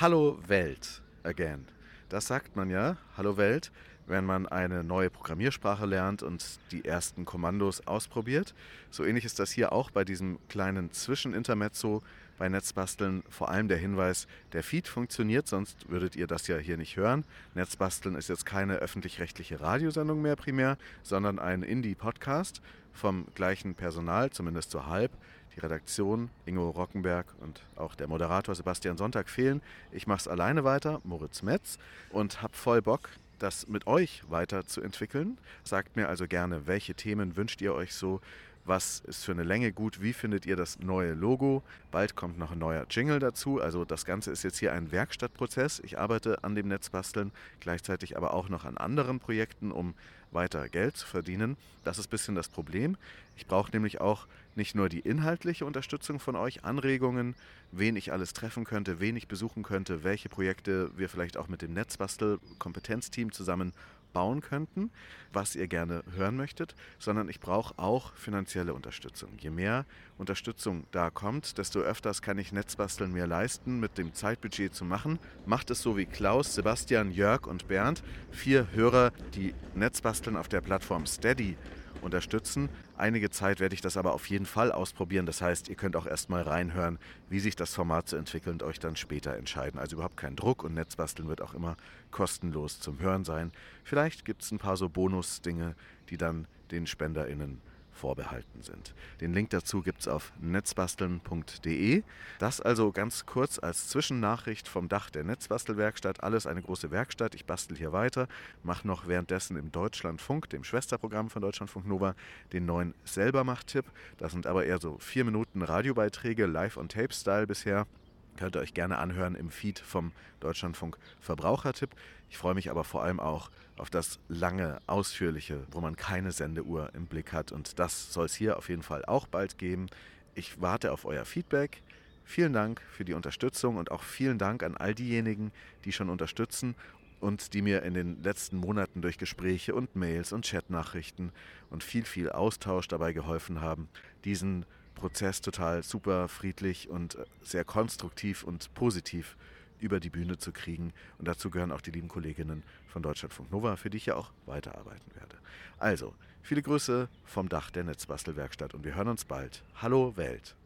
Hallo Welt again. Das sagt man ja, Hallo Welt, wenn man eine neue Programmiersprache lernt und die ersten Kommandos ausprobiert. So ähnlich ist das hier auch bei diesem kleinen Zwischenintermezzo bei Netzbasteln. Vor allem der Hinweis, der Feed funktioniert, sonst würdet ihr das ja hier nicht hören. Netzbasteln ist jetzt keine öffentlich-rechtliche Radiosendung mehr primär, sondern ein Indie-Podcast vom gleichen Personal, zumindest so halb. Die Redaktion, Ingo Rockenberg und auch der Moderator Sebastian Sonntag fehlen. Ich mache es alleine weiter, Moritz Metz, und habe voll Bock, das mit euch weiterzuentwickeln. Sagt mir also gerne, welche Themen wünscht ihr euch so? Was ist für eine Länge gut? Wie findet ihr das neue Logo? Bald kommt noch ein neuer Jingle dazu. Also das Ganze ist jetzt hier ein Werkstattprozess. Ich arbeite an dem Netzbasteln, gleichzeitig aber auch noch an anderen Projekten, um weiter Geld zu verdienen. Das ist ein bisschen das Problem. Ich brauche nämlich auch nicht nur die inhaltliche Unterstützung von euch, Anregungen, wen ich alles treffen könnte, wen ich besuchen könnte, welche Projekte wir vielleicht auch mit dem Netzbastel-Kompetenzteam zusammen bauen könnten, was ihr gerne hören möchtet, sondern ich brauche auch finanzielle Unterstützung. Je mehr Unterstützung da kommt, desto öfters kann ich Netzbasteln mir leisten, mit dem Zeitbudget zu machen. Macht es so wie Klaus, Sebastian, Jörg und Bernd, vier Hörer, die Netzbasteln auf der Plattform Steady unterstützen. Einige Zeit werde ich das aber auf jeden Fall ausprobieren. Das heißt, ihr könnt auch erstmal reinhören, wie sich das Format so entwickelt und euch dann später entscheiden. Also überhaupt kein Druck und Netzbasteln wird auch immer kostenlos zum Hören sein. Vielleicht gibt es ein paar so Bonus-Dinge, die dann den SpenderInnen vorbehalten sind. Den Link dazu gibt es auf netzbasteln.de. Das also ganz kurz als Zwischennachricht vom Dach der Netzbastelwerkstatt. Alles eine große Werkstatt. Ich bastel hier weiter, mache noch währenddessen im Deutschlandfunk, dem Schwesterprogramm von Deutschlandfunk Nova, den neuen Selbermacht-Tipp. Das sind aber eher so vier Minuten Radiobeiträge, live on Tape-Style bisher. Könnt ihr euch gerne anhören im Feed vom Deutschlandfunk Verbrauchertipp. Ich freue mich aber vor allem auch auf das lange, ausführliche, wo man keine Sendeuhr im Blick hat. Und das soll es hier auf jeden Fall auch bald geben. Ich warte auf euer Feedback. Vielen Dank für die Unterstützung und auch vielen Dank an all diejenigen, die schon unterstützen und die mir in den letzten Monaten durch Gespräche und Mails und Chatnachrichten und viel, viel Austausch dabei geholfen haben, diesen Prozess total super friedlich und äh, sehr konstruktiv und positiv über die Bühne zu kriegen. Und dazu gehören auch die lieben Kolleginnen von Deutschlandfunk Nova, für die ich ja auch weiterarbeiten werde. Also, viele Grüße vom Dach der Netzbastelwerkstatt und wir hören uns bald. Hallo Welt!